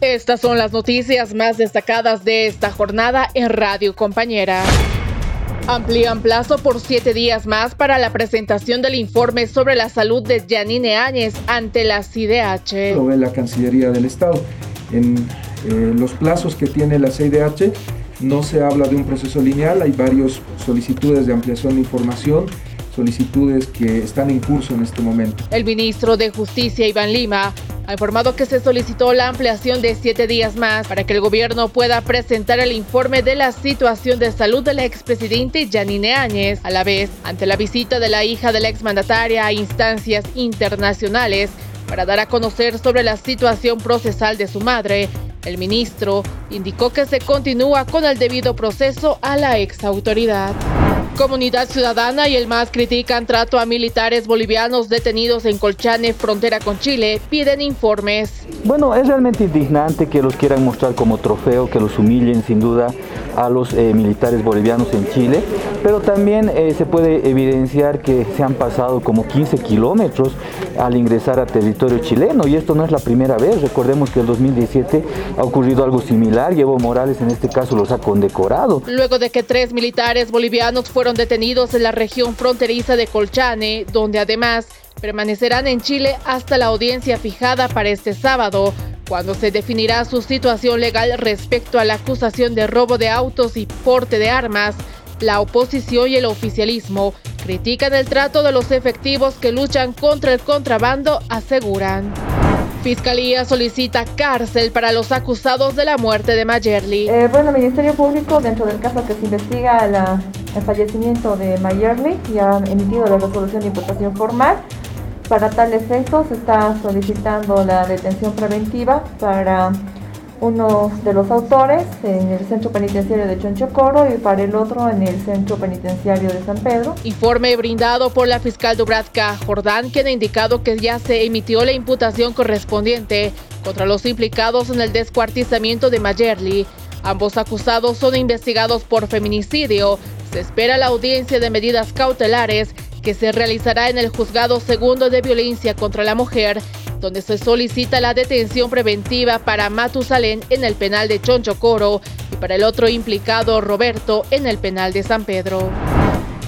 Estas son las noticias más destacadas de esta jornada en Radio Compañera. Amplían plazo por siete días más para la presentación del informe sobre la salud de Janine Áñez ante la CIDH. Lo ve la Cancillería del Estado. En eh, los plazos que tiene la CIDH no se habla de un proceso lineal, hay varias solicitudes de ampliación de información solicitudes que están en curso en este momento. El ministro de Justicia, Iván Lima, ha informado que se solicitó la ampliación de siete días más para que el gobierno pueda presentar el informe de la situación de salud del expresidente Yanine Áñez, a la vez ante la visita de la hija de la exmandataria a instancias internacionales para dar a conocer sobre la situación procesal de su madre. El ministro indicó que se continúa con el debido proceso a la exautoridad. Comunidad Ciudadana y el MAS critican trato a militares bolivianos detenidos en Colchane, frontera con Chile. Piden informes. Bueno, es realmente indignante que los quieran mostrar como trofeo, que los humillen sin duda a los eh, militares bolivianos en Chile, pero también eh, se puede evidenciar que se han pasado como 15 kilómetros al ingresar a territorio chileno y esto no es la primera vez. Recordemos que en 2017 ha ocurrido algo similar y Evo Morales en este caso los ha condecorado. Luego de que tres militares bolivianos fueron detenidos en la región fronteriza de Colchane, donde además permanecerán en Chile hasta la audiencia fijada para este sábado, cuando se definirá su situación legal respecto a la acusación de robo de autos y porte de armas. La oposición y el oficialismo critican el trato de los efectivos que luchan contra el contrabando, aseguran. Fiscalía solicita cárcel para los acusados de la muerte de Mayerly. Eh, bueno, el Ministerio Público, dentro del caso que se investiga el fallecimiento de Mayerly, ya ha emitido la resolución de imputación formal. Para tal efecto, se está solicitando la detención preventiva para uno de los autores en el centro penitenciario de Chonchocoro y para el otro en el centro penitenciario de San Pedro. Informe brindado por la fiscal Dubravka Jordán, quien ha indicado que ya se emitió la imputación correspondiente contra los implicados en el descuartizamiento de Mayerly. Ambos acusados son investigados por feminicidio. Se espera la audiencia de medidas cautelares que se realizará en el Juzgado Segundo de Violencia contra la Mujer donde se solicita la detención preventiva para Matusalén en el penal de Chonchocoro y para el otro implicado Roberto en el penal de San Pedro.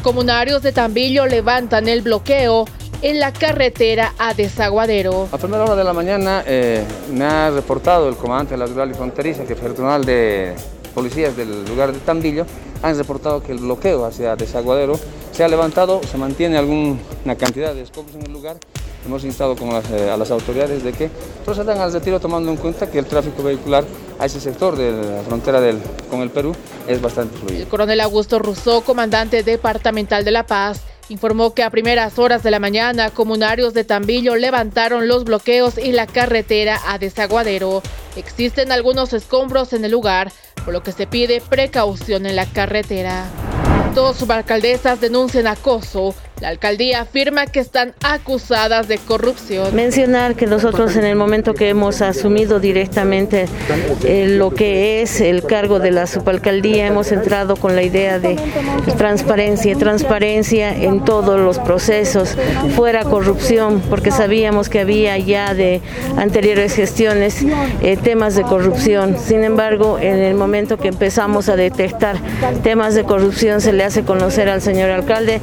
Comunarios de Tambillo levantan el bloqueo en la carretera a Desaguadero. A primera hora de la mañana eh, me ha reportado el comandante de la rural y fronteriza que personal de policías del lugar de Tambillo han reportado que el bloqueo hacia Desaguadero se ha levantado, se mantiene alguna cantidad de escombros en el lugar Hemos instado eh, a las autoridades de que procedan al retiro tomando en cuenta que el tráfico vehicular a ese sector de la frontera con el Perú es bastante fluido. El coronel Augusto Rousseau, comandante departamental de La Paz, informó que a primeras horas de la mañana comunarios de Tambillo levantaron los bloqueos en la carretera a Desaguadero. Existen algunos escombros en el lugar, por lo que se pide precaución en la carretera. Dos subalcaldesas denuncian acoso la alcaldía afirma que están acusadas de corrupción. Mencionar que nosotros en el momento que hemos asumido directamente eh, lo que es el cargo de la subalcaldía, hemos entrado con la idea de transparencia, transparencia en todos los procesos, fuera corrupción, porque sabíamos que había ya de anteriores gestiones eh, temas de corrupción. Sin embargo, en el momento que empezamos a detectar temas de corrupción, se le hace conocer al señor alcalde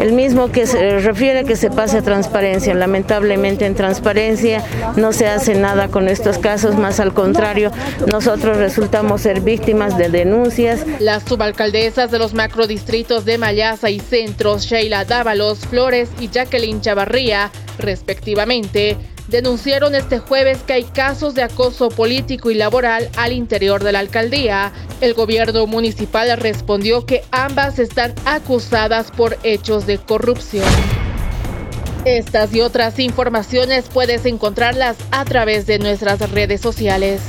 el mismo mismo que se refiere que se pase a transparencia. Lamentablemente en transparencia no se hace nada con estos casos, más al contrario, nosotros resultamos ser víctimas de denuncias. Las subalcaldesas de los macrodistritos de Mayasa y Centros, Sheila Dávalos, Flores y Jacqueline Chavarría, respectivamente, denunciaron este jueves que hay casos de acoso político y laboral al interior de la alcaldía. El gobierno municipal respondió que ambas están acusadas por hechos de corrupción. Estas y otras informaciones puedes encontrarlas a través de nuestras redes sociales.